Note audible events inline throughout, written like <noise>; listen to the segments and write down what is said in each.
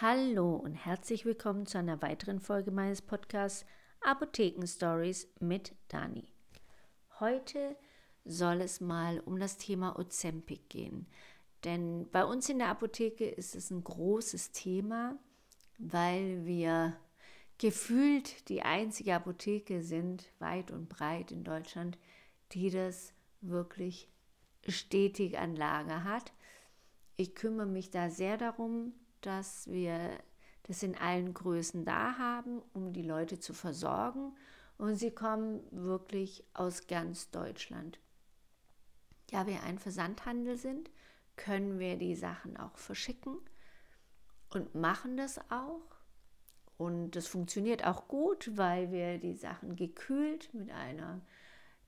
Hallo und herzlich willkommen zu einer weiteren Folge meines Podcasts Apotheken Stories mit Dani. Heute soll es mal um das Thema Ozempic gehen. Denn bei uns in der Apotheke ist es ein großes Thema, weil wir gefühlt die einzige Apotheke sind, weit und breit in Deutschland, die das wirklich stetig an Lager hat. Ich kümmere mich da sehr darum, dass wir das in allen Größen da haben, um die Leute zu versorgen. Und sie kommen wirklich aus ganz Deutschland. Da wir ein Versandhandel sind, können wir die Sachen auch verschicken und machen das auch. Und das funktioniert auch gut, weil wir die Sachen gekühlt mit einer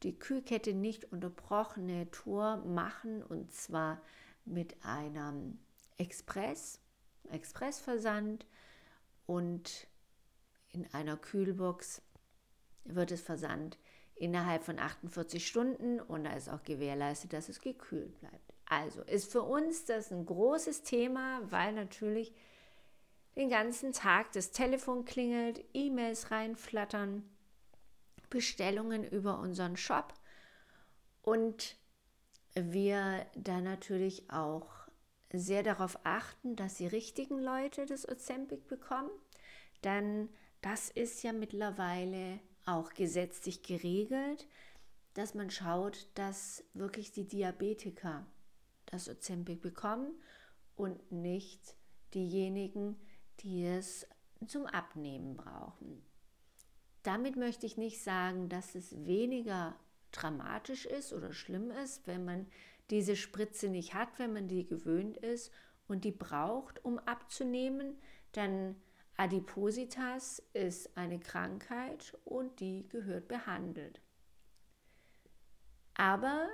die Kühlkette nicht unterbrochene Tour machen und zwar mit einem Express Expressversand und in einer Kühlbox wird es versandt innerhalb von 48 Stunden und da ist auch gewährleistet, dass es gekühlt bleibt. Also ist für uns das ein großes Thema, weil natürlich den ganzen Tag das Telefon klingelt, E-Mails reinflattern, Bestellungen über unseren Shop und wir da natürlich auch sehr darauf achten, dass die richtigen Leute das Ozempic bekommen, denn das ist ja mittlerweile auch gesetzlich geregelt, dass man schaut, dass wirklich die Diabetiker das Ozempic bekommen und nicht diejenigen, die es zum Abnehmen brauchen. Damit möchte ich nicht sagen, dass es weniger dramatisch ist oder schlimm ist, wenn man diese Spritze nicht hat, wenn man die gewöhnt ist und die braucht, um abzunehmen, dann Adipositas ist eine Krankheit und die gehört behandelt. Aber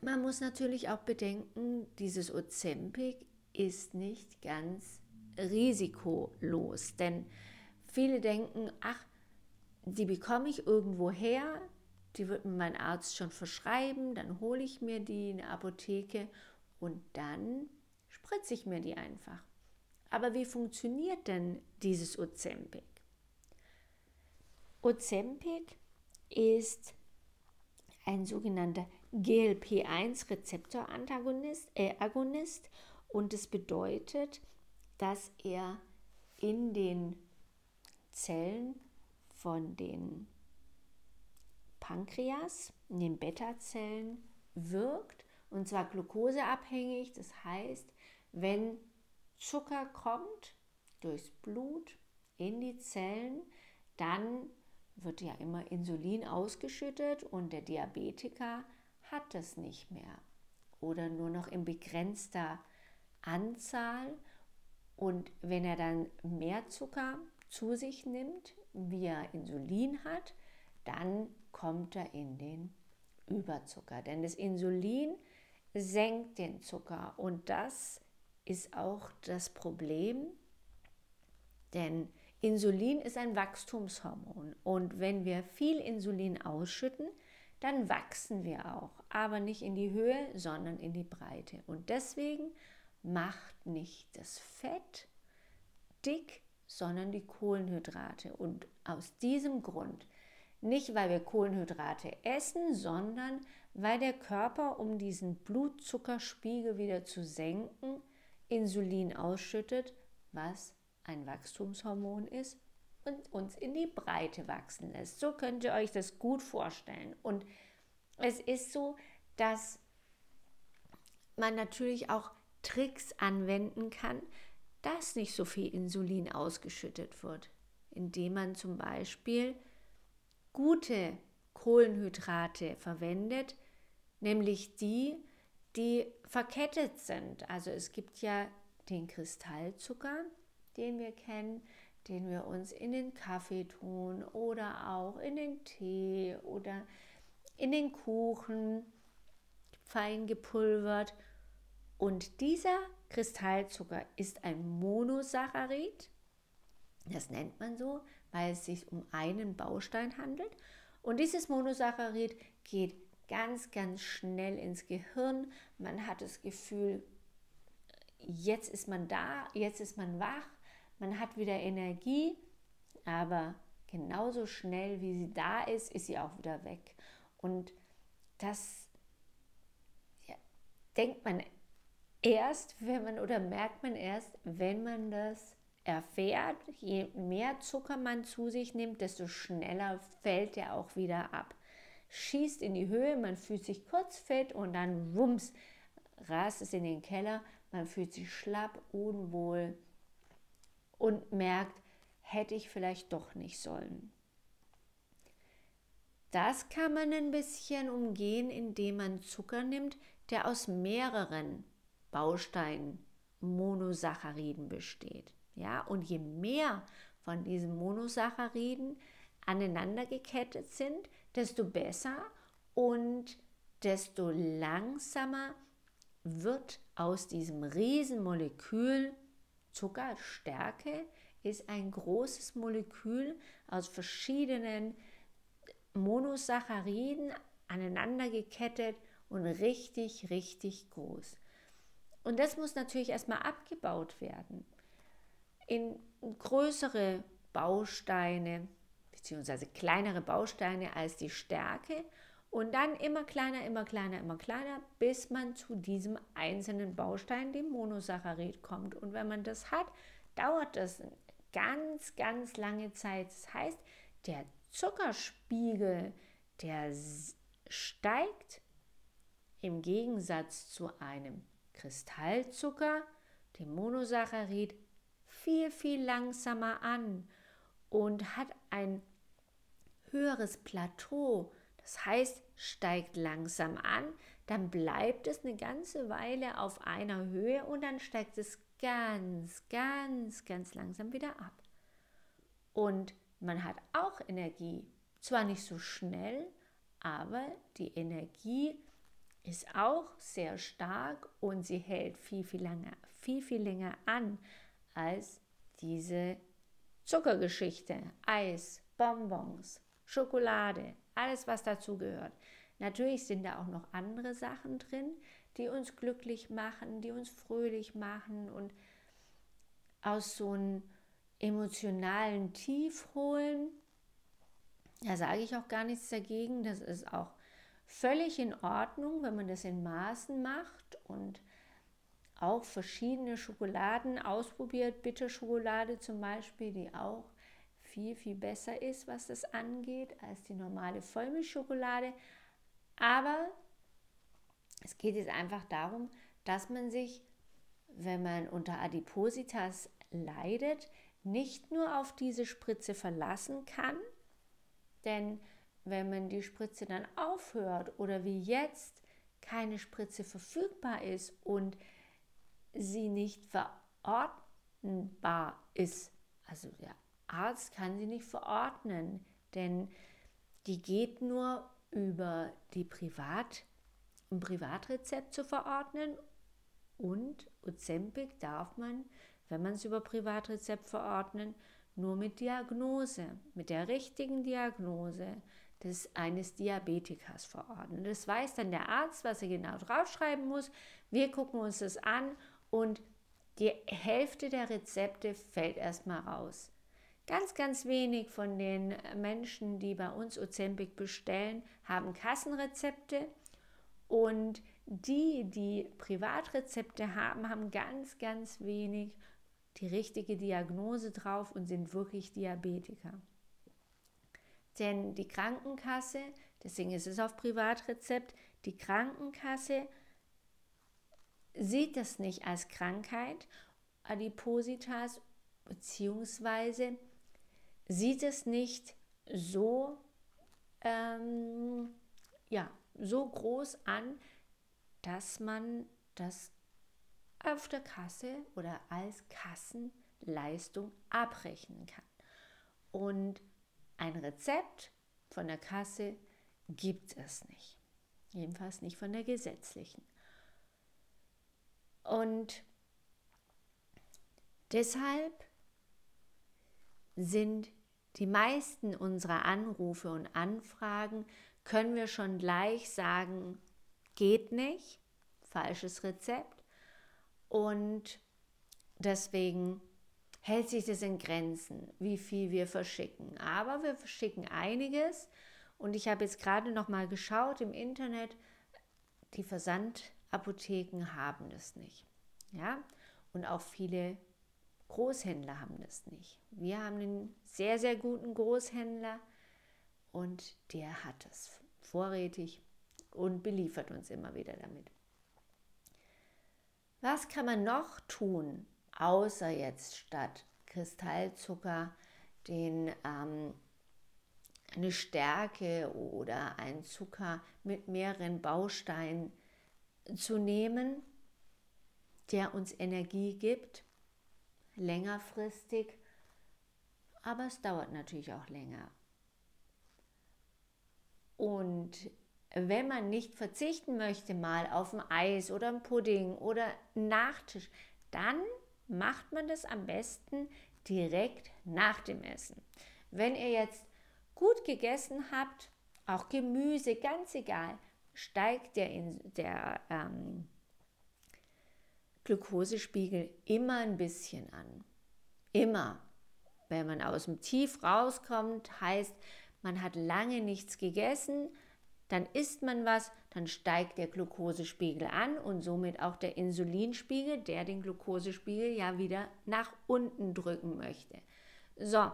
man muss natürlich auch bedenken, dieses Ozempic ist nicht ganz risikolos, denn viele denken, ach, die bekomme ich irgendwo her, die wird mir mein Arzt schon verschreiben, dann hole ich mir die in der Apotheke und dann spritze ich mir die einfach. Aber wie funktioniert denn dieses Ozempic? Ozempic ist ein sogenannter GLP-1-Rezeptoragonist äh, Agonist, und es bedeutet, dass er in den Zellen von den Pankreas, in den Beta-Zellen wirkt und zwar glukoseabhängig. Das heißt, wenn Zucker kommt durchs Blut in die Zellen, dann wird ja immer Insulin ausgeschüttet und der Diabetiker hat das nicht mehr oder nur noch in begrenzter Anzahl. Und wenn er dann mehr Zucker zu sich nimmt, wie er Insulin hat, dann kommt er in den Überzucker. Denn das Insulin senkt den Zucker und das ist auch das Problem, denn Insulin ist ein Wachstumshormon und wenn wir viel Insulin ausschütten, dann wachsen wir auch, aber nicht in die Höhe, sondern in die Breite. Und deswegen macht nicht das Fett dick, sondern die Kohlenhydrate. Und aus diesem Grund nicht, weil wir Kohlenhydrate essen, sondern weil der Körper, um diesen Blutzuckerspiegel wieder zu senken, Insulin ausschüttet, was ein Wachstumshormon ist und uns in die Breite wachsen lässt. So könnt ihr euch das gut vorstellen. Und es ist so, dass man natürlich auch Tricks anwenden kann, dass nicht so viel Insulin ausgeschüttet wird, indem man zum Beispiel gute Kohlenhydrate verwendet, nämlich die, die verkettet sind. Also es gibt ja den Kristallzucker, den wir kennen, den wir uns in den Kaffee tun oder auch in den Tee oder in den Kuchen fein gepulvert. Und dieser Kristallzucker ist ein Monosaccharid, das nennt man so, weil es sich um einen Baustein handelt. Und dieses Monosaccharid geht ganz, ganz schnell ins Gehirn. Man hat das Gefühl, jetzt ist man da, jetzt ist man wach, man hat wieder Energie, aber genauso schnell wie sie da ist, ist sie auch wieder weg. Und das ja, denkt man erst, wenn man oder merkt man erst, wenn man das erfährt, je mehr Zucker man zu sich nimmt, desto schneller fällt er auch wieder ab. Schießt in die Höhe, man fühlt sich kurz fett und dann wumms, rast es in den Keller, man fühlt sich schlapp, unwohl und merkt, hätte ich vielleicht doch nicht sollen. Das kann man ein bisschen umgehen, indem man Zucker nimmt, der aus mehreren Bausteinen, Monosacchariden besteht. Ja, und je mehr von diesen Monosacchariden aneinander gekettet sind, desto besser und desto langsamer wird aus diesem Riesenmolekül Zuckerstärke ist ein großes Molekül aus verschiedenen Monosacchariden aneinander gekettet und richtig, richtig groß. Und das muss natürlich erstmal abgebaut werden in größere Bausteine beziehungsweise kleinere Bausteine als die Stärke und dann immer kleiner, immer kleiner, immer kleiner, bis man zu diesem einzelnen Baustein, dem Monosaccharid, kommt. Und wenn man das hat, dauert das ganz, ganz lange Zeit. Das heißt, der Zuckerspiegel, der steigt im Gegensatz zu einem Kristallzucker, dem Monosaccharid, viel, viel langsamer an und hat ein höheres Plateau. Das heißt, steigt langsam an, dann bleibt es eine ganze Weile auf einer Höhe und dann steigt es ganz, ganz, ganz langsam wieder ab. Und man hat auch Energie. Zwar nicht so schnell, aber die Energie ist auch sehr stark und sie hält viel, viel länger, viel, viel länger an als diese Zuckergeschichte, Eis, Bonbons, Schokolade, alles was dazugehört. Natürlich sind da auch noch andere Sachen drin, die uns glücklich machen, die uns fröhlich machen und aus so einem emotionalen Tief holen. Da sage ich auch gar nichts dagegen. Das ist auch völlig in Ordnung, wenn man das in Maßen macht und auch verschiedene Schokoladen ausprobiert. Bitterschokolade zum Beispiel, die auch viel, viel besser ist, was das angeht, als die normale Vollmilchschokolade. Aber es geht jetzt einfach darum, dass man sich, wenn man unter Adipositas leidet, nicht nur auf diese Spritze verlassen kann, denn wenn man die Spritze dann aufhört oder wie jetzt keine Spritze verfügbar ist und sie nicht verordnbar ist. Also der Arzt kann sie nicht verordnen, denn die geht nur über die Privat, ein Privatrezept zu verordnen und Ozempic darf man, wenn man es über Privatrezept verordnen, nur mit Diagnose, mit der richtigen Diagnose des eines Diabetikers verordnen. Das weiß dann der Arzt, was er genau draufschreiben muss. Wir gucken uns das an und die Hälfte der Rezepte fällt erstmal raus. Ganz, ganz wenig von den Menschen, die bei uns Ozempic bestellen, haben Kassenrezepte und die, die Privatrezepte haben, haben ganz, ganz wenig die richtige Diagnose drauf und sind wirklich Diabetiker. Denn die Krankenkasse, deswegen ist es auf Privatrezept, die Krankenkasse sieht das nicht als Krankheit, Adipositas, beziehungsweise sieht es nicht so, ähm, ja, so groß an, dass man das auf der Kasse oder als Kassenleistung abrechnen kann. Und ein Rezept von der Kasse gibt es nicht. Jedenfalls nicht von der gesetzlichen. Und deshalb sind die meisten unserer Anrufe und Anfragen, können wir schon gleich sagen, geht nicht, falsches Rezept. Und deswegen hält sich das in Grenzen, wie viel wir verschicken. Aber wir verschicken einiges. Und ich habe jetzt gerade noch mal geschaut im Internet, die Versandapotheken haben das nicht. Ja? Und auch viele Großhändler haben das nicht. Wir haben einen sehr, sehr guten Großhändler und der hat es vorrätig und beliefert uns immer wieder damit. Was kann man noch tun, außer jetzt statt Kristallzucker den ähm, eine Stärke oder einen Zucker mit mehreren Bausteinen zu nehmen, der uns Energie gibt, längerfristig, aber es dauert natürlich auch länger. Und wenn man nicht verzichten möchte mal auf ein Eis oder ein Pudding oder einen Nachtisch, dann macht man das am besten direkt nach dem Essen. Wenn ihr jetzt gut gegessen habt, auch Gemüse, ganz egal, steigt der, der ähm, Glukosespiegel immer ein bisschen an. Immer. Wenn man aus dem Tief rauskommt, heißt, man hat lange nichts gegessen, dann isst man was, dann steigt der Glukosespiegel an und somit auch der Insulinspiegel, der den Glukosespiegel ja wieder nach unten drücken möchte. So,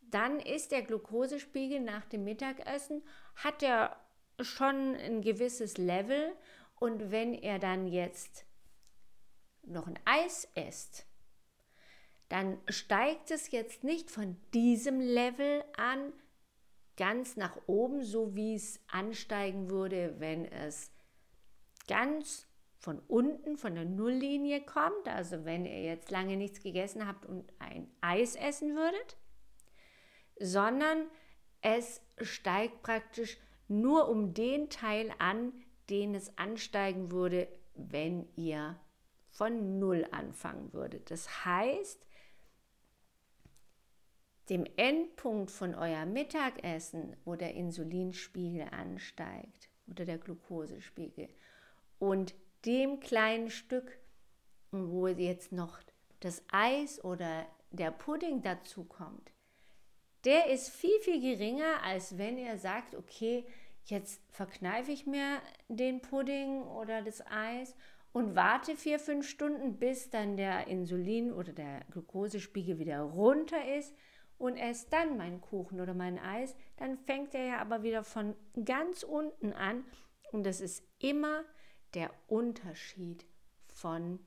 dann ist der Glukosespiegel nach dem Mittagessen, hat er schon ein gewisses Level und wenn er dann jetzt noch ein Eis esst, dann steigt es jetzt nicht von diesem Level an ganz nach oben, so wie es ansteigen würde, wenn es ganz von unten, von der Nulllinie kommt. Also wenn ihr jetzt lange nichts gegessen habt und ein Eis essen würdet, sondern es steigt praktisch nur um den Teil an, den es ansteigen würde, wenn ihr von Null anfangen würde. Das heißt, dem Endpunkt von eurem Mittagessen, wo der Insulinspiegel ansteigt oder der Glukosespiegel und dem kleinen Stück, wo jetzt noch das Eis oder der Pudding dazu kommt, der ist viel, viel geringer, als wenn ihr sagt, okay, jetzt verkneife ich mir den Pudding oder das Eis und warte vier, fünf Stunden, bis dann der Insulin oder der Glukosespiegel wieder runter ist und esse dann meinen Kuchen oder mein Eis, dann fängt er ja aber wieder von ganz unten an und das ist immer der Unterschied von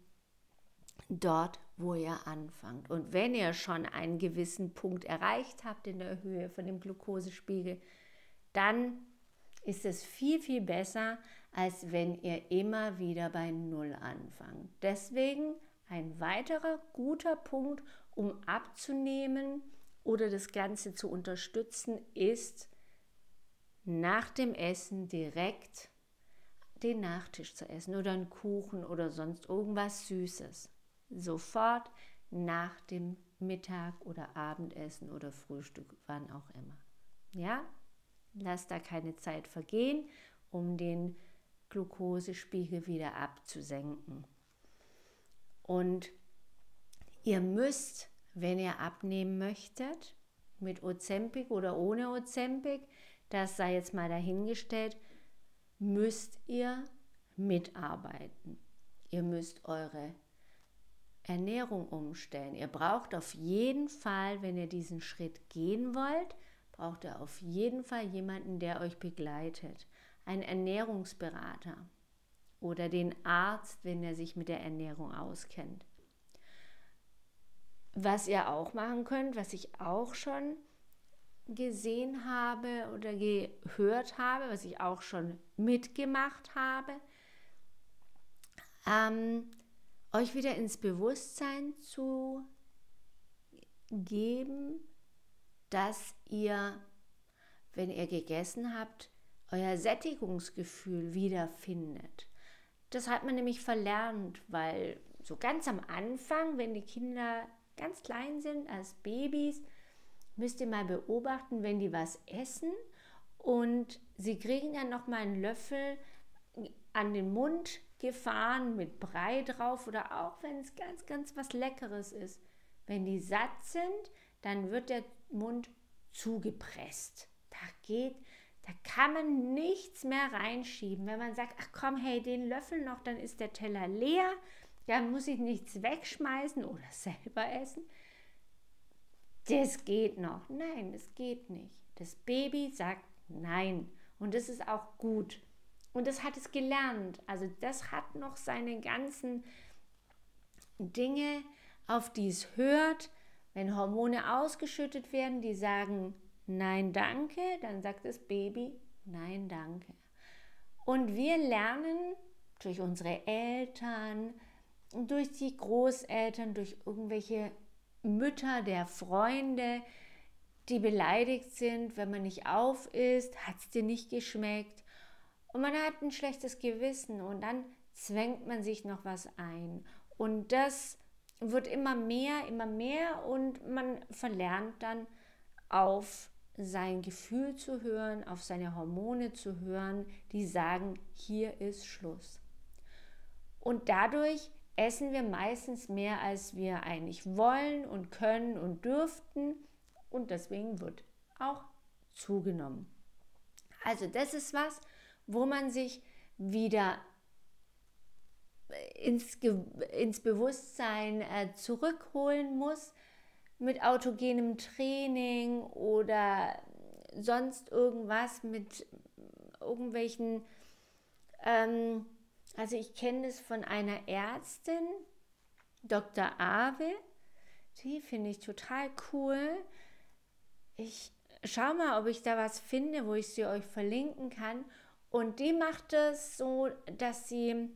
dort, wo ihr anfangt. Und wenn ihr schon einen gewissen Punkt erreicht habt in der Höhe von dem Glukosespiegel, dann ist es viel, viel besser, als wenn ihr immer wieder bei Null anfangt. Deswegen ein weiterer guter Punkt, um abzunehmen oder das Ganze zu unterstützen, ist nach dem Essen direkt den Nachtisch zu essen oder einen Kuchen oder sonst irgendwas Süßes. Sofort nach dem Mittag oder Abendessen oder Frühstück, wann auch immer. Ja, lasst da keine Zeit vergehen, um den Glukosespiegel wieder abzusenken. Und ihr müsst, wenn ihr abnehmen möchtet, mit Ozempic oder ohne Ozempic, das sei jetzt mal dahingestellt, müsst ihr mitarbeiten. Ihr müsst eure Ernährung umstellen. Ihr braucht auf jeden Fall, wenn ihr diesen Schritt gehen wollt, braucht ihr auf jeden Fall jemanden, der euch begleitet einen Ernährungsberater oder den Arzt, wenn er sich mit der Ernährung auskennt. Was ihr auch machen könnt, was ich auch schon gesehen habe oder gehört habe, was ich auch schon mitgemacht habe, ähm, euch wieder ins Bewusstsein zu geben, dass ihr, wenn ihr gegessen habt, euer Sättigungsgefühl wiederfindet. Das hat man nämlich verlernt, weil so ganz am Anfang, wenn die Kinder ganz klein sind, als Babys, müsst ihr mal beobachten, wenn die was essen und sie kriegen dann noch mal einen Löffel an den Mund gefahren mit Brei drauf oder auch wenn es ganz, ganz was Leckeres ist. Wenn die satt sind, dann wird der Mund zugepresst. Da geht, da kann man nichts mehr reinschieben. Wenn man sagt, ach komm, hey, den Löffel noch, dann ist der Teller leer, dann muss ich nichts wegschmeißen oder <laughs> selber essen. Das geht noch. Nein, das geht nicht. Das Baby sagt nein. Und das ist auch gut. Und das hat es gelernt. Also das hat noch seine ganzen Dinge, auf die es hört. Wenn Hormone ausgeschüttet werden, die sagen Nein, danke, dann sagt das Baby Nein, danke. Und wir lernen durch unsere Eltern, durch die Großeltern, durch irgendwelche Mütter der Freunde, die beleidigt sind, wenn man nicht auf ist, hat es dir nicht geschmeckt und man hat ein schlechtes Gewissen und dann zwängt man sich noch was ein. Und das wird immer mehr, immer mehr und man verlernt dann auf sein Gefühl zu hören, auf seine Hormone zu hören, die sagen, hier ist Schluss. Und dadurch essen wir meistens mehr, als wir eigentlich wollen und können und dürften. Und deswegen wird auch zugenommen. Also das ist was, wo man sich wieder ins, ins Bewusstsein äh, zurückholen muss mit autogenem Training oder sonst irgendwas mit irgendwelchen, ähm, also ich kenne das von einer Ärztin, Dr. Ave, die finde ich total cool. Ich schaue mal, ob ich da was finde, wo ich sie euch verlinken kann. Und die macht es so, dass sie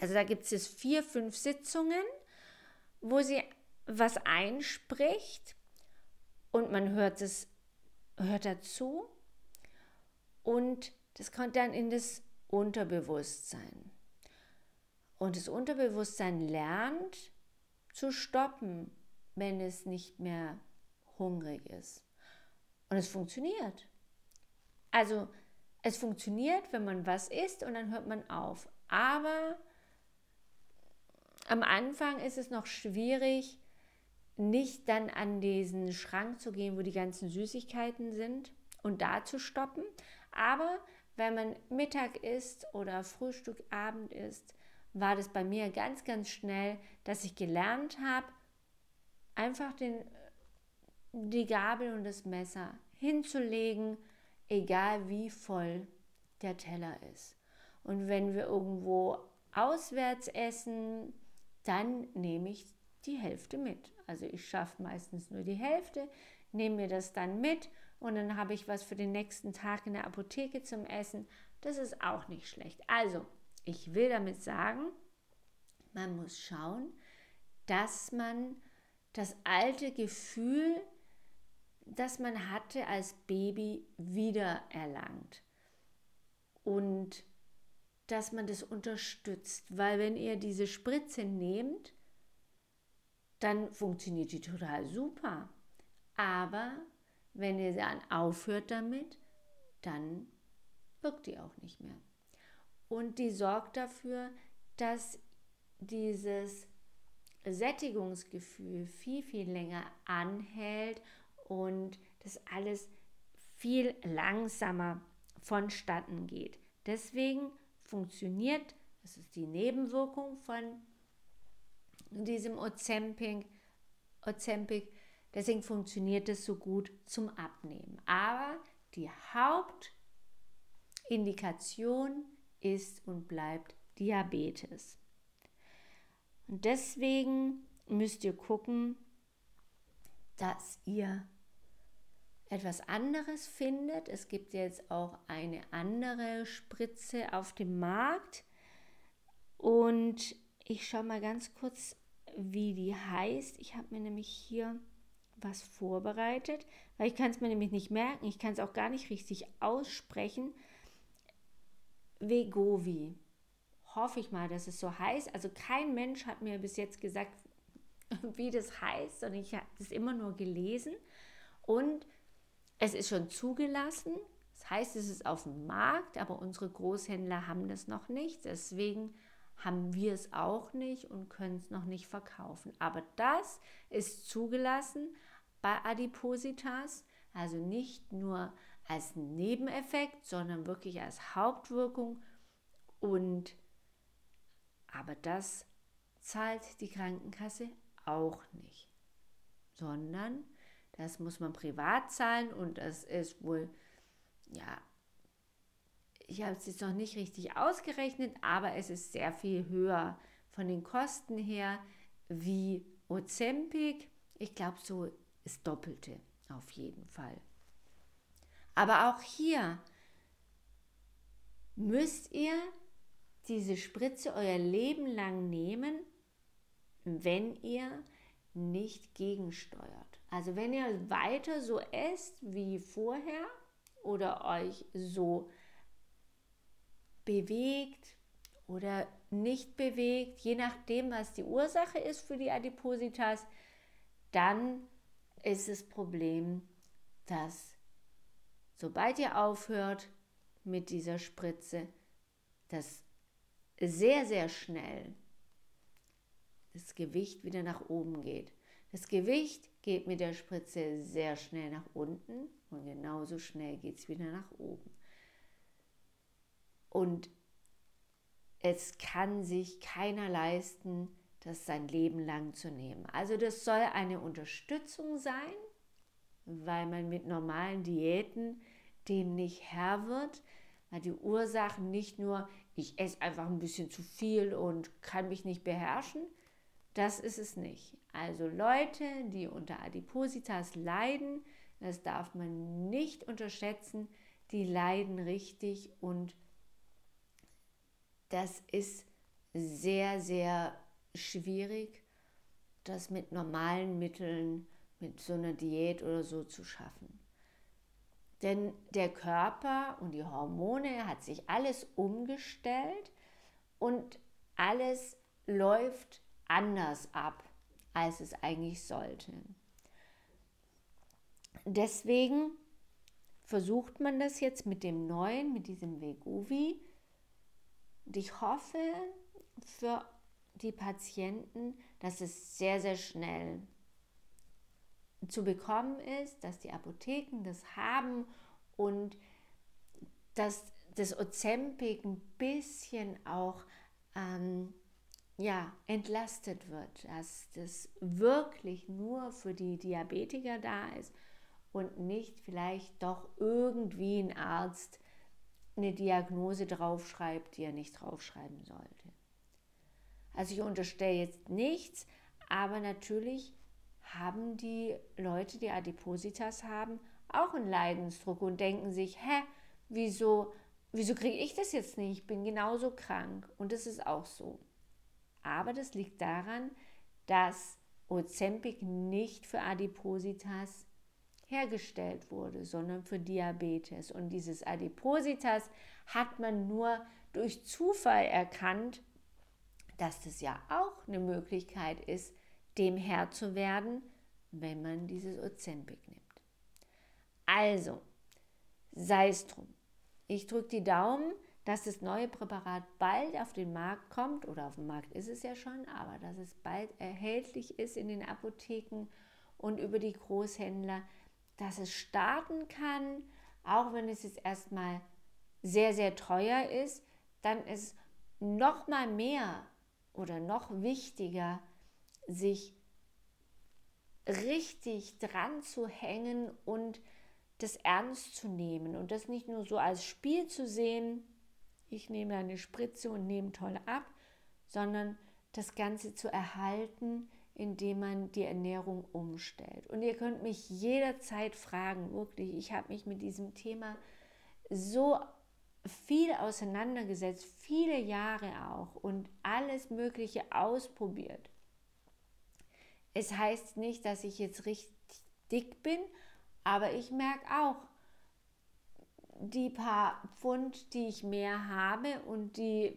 also da gibt es vier, fünf Sitzungen, wo sie was einspricht und man hört es hört dazu und das kommt dann in das Unterbewusstsein. Und das Unterbewusstsein lernt zu stoppen, wenn es nicht mehr hungrig ist. Und es funktioniert. Also es funktioniert, wenn man was isst und dann hört man auf. Aber am Anfang ist es noch schwierig, nicht dann an diesen Schrank zu gehen, wo die ganzen Süßigkeiten sind und da zu stoppen. Aber wenn man Mittag isst oder Frühstück, Abend isst, war das bei mir ganz, ganz schnell, dass ich gelernt habe, einfach den, die Gabel und das Messer hinzulegen, egal wie voll der Teller ist. Und wenn wir irgendwo auswärts essen, dann nehme ich die Hälfte mit. Also ich schaffe meistens nur die Hälfte, nehme mir das dann mit und dann habe ich was für den nächsten Tag in der Apotheke zum Essen. Das ist auch nicht schlecht. Also, ich will damit sagen, man muss schauen, dass man das alte Gefühl, das man hatte als Baby, wieder erlangt. Und dass man das unterstützt. Weil wenn ihr diese Spritze nehmt, dann funktioniert die total super. Aber wenn ihr dann aufhört damit, dann wirkt die auch nicht mehr. Und die sorgt dafür, dass dieses Sättigungsgefühl viel, viel länger anhält und das alles viel langsamer vonstatten geht. Deswegen funktioniert, das ist die Nebenwirkung von diesem Ozempic, deswegen funktioniert es so gut zum Abnehmen. Aber die Hauptindikation ist und bleibt Diabetes. Und deswegen müsst ihr gucken, dass ihr etwas anderes findet. Es gibt jetzt auch eine andere Spritze auf dem Markt. Und ich schaue mal ganz kurz, wie die heißt. Ich habe mir nämlich hier was vorbereitet, weil ich kann es mir nämlich nicht merken. Ich kann es auch gar nicht richtig aussprechen. Vegovi. Hoffe ich mal, dass es so heißt. Also kein Mensch hat mir bis jetzt gesagt, <laughs> wie das heißt, sondern ich habe das immer nur gelesen. Und es ist schon zugelassen, Das heißt, es ist auf dem Markt, aber unsere Großhändler haben das noch nicht. Deswegen haben wir es auch nicht und können es noch nicht verkaufen. Aber das ist zugelassen bei Adipositas, also nicht nur als Nebeneffekt, sondern wirklich als Hauptwirkung. Und aber das zahlt die Krankenkasse auch nicht, sondern das muss man privat zahlen und das ist wohl, ja, ich habe es jetzt noch nicht richtig ausgerechnet, aber es ist sehr viel höher von den Kosten her wie Ozempic. Ich glaube, so ist Doppelte auf jeden Fall. Aber auch hier müsst ihr diese Spritze euer Leben lang nehmen, wenn ihr nicht gegensteuert. Also wenn ihr weiter so esst wie vorher oder euch so bewegt oder nicht bewegt, je nachdem, was die Ursache ist für die Adipositas, dann ist das Problem, dass sobald ihr aufhört mit dieser Spritze, das sehr, sehr schnell das Gewicht wieder nach oben geht. Das Gewicht geht mit der Spritze sehr schnell nach unten und genauso schnell geht es wieder nach oben. Und es kann sich keiner leisten, das sein Leben lang zu nehmen. Also das soll eine Unterstützung sein, weil man mit normalen Diäten dem nicht Herr wird, weil die Ursachen nicht nur, ich esse einfach ein bisschen zu viel und kann mich nicht beherrschen, das ist es nicht. Also Leute, die unter Adipositas leiden, das darf man nicht unterschätzen, die leiden richtig und das ist sehr, sehr schwierig, das mit normalen Mitteln, mit so einer Diät oder so zu schaffen. Denn der Körper und die Hormone hat sich alles umgestellt und alles läuft anders ab, als es eigentlich sollte. Deswegen versucht man das jetzt mit dem neuen, mit diesem Vegovi. Und ich hoffe für die Patienten, dass es sehr, sehr schnell zu bekommen ist, dass die Apotheken das haben und dass das Ozempic ein bisschen auch ähm, ja, entlastet wird, dass das wirklich nur für die Diabetiker da ist und nicht vielleicht doch irgendwie ein Arzt eine Diagnose draufschreibt, die er nicht draufschreiben sollte. Also ich unterstelle jetzt nichts, aber natürlich haben die Leute, die Adipositas haben, auch einen Leidensdruck und denken sich, hä, wieso, wieso kriege ich das jetzt nicht? Ich bin genauso krank. Und das ist auch so. Aber das liegt daran, dass Ozempic nicht für Adipositas hergestellt wurde, sondern für Diabetes. Und dieses Adipositas hat man nur durch Zufall erkannt, dass das ja auch eine Möglichkeit ist, dem Herr zu werden, wenn man dieses Ozempic nimmt. Also, sei es drum. Ich drücke die Daumen, dass das neue Präparat bald auf den Markt kommt, oder auf dem Markt ist es ja schon, aber dass es bald erhältlich ist in den Apotheken und über die Großhändler, dass es starten kann, auch wenn es jetzt erstmal sehr, sehr teuer ist, dann ist noch mal mehr oder noch wichtiger, sich richtig dran zu hängen und das ernst zu nehmen und das nicht nur so als Spiel zu sehen, ich nehme eine Spritze und nehme toll ab, sondern das Ganze zu erhalten, indem man die Ernährung umstellt. Und ihr könnt mich jederzeit fragen, wirklich, ich habe mich mit diesem Thema so viel auseinandergesetzt, viele Jahre auch und alles Mögliche ausprobiert. Es heißt nicht, dass ich jetzt richtig dick bin, aber ich merke auch, die paar Pfund, die ich mehr habe und die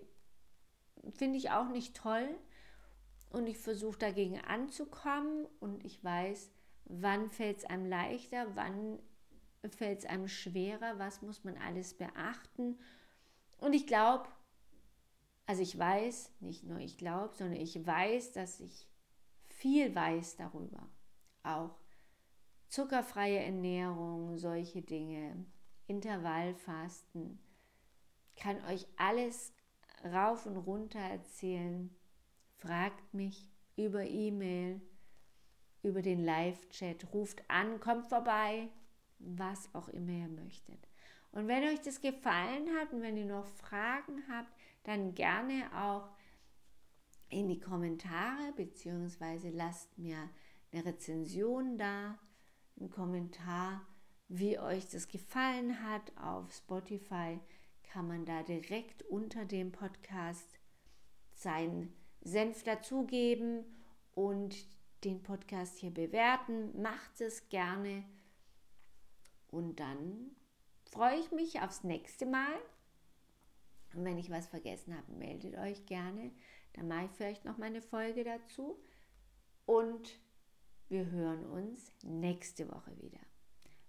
finde ich auch nicht toll. Und ich versuche dagegen anzukommen und ich weiß, wann fällt es einem leichter, wann fällt es einem schwerer, was muss man alles beachten. Und ich glaube, also ich weiß, nicht nur ich glaube, sondern ich weiß, dass ich viel weiß darüber. Auch zuckerfreie Ernährung, solche Dinge, Intervallfasten, kann euch alles rauf und runter erzählen. Fragt mich über E-Mail, über den Live-Chat, ruft an, kommt vorbei, was auch immer ihr möchtet. Und wenn euch das gefallen hat und wenn ihr noch Fragen habt, dann gerne auch in die Kommentare beziehungsweise lasst mir eine Rezension da, einen Kommentar, wie euch das gefallen hat. Auf Spotify kann man da direkt unter dem Podcast seinen Senf dazugeben und den Podcast hier bewerten. Macht es gerne. Und dann freue ich mich aufs nächste Mal. Und wenn ich was vergessen habe, meldet euch gerne. Dann mache ich vielleicht noch meine Folge dazu. Und wir hören uns nächste Woche wieder.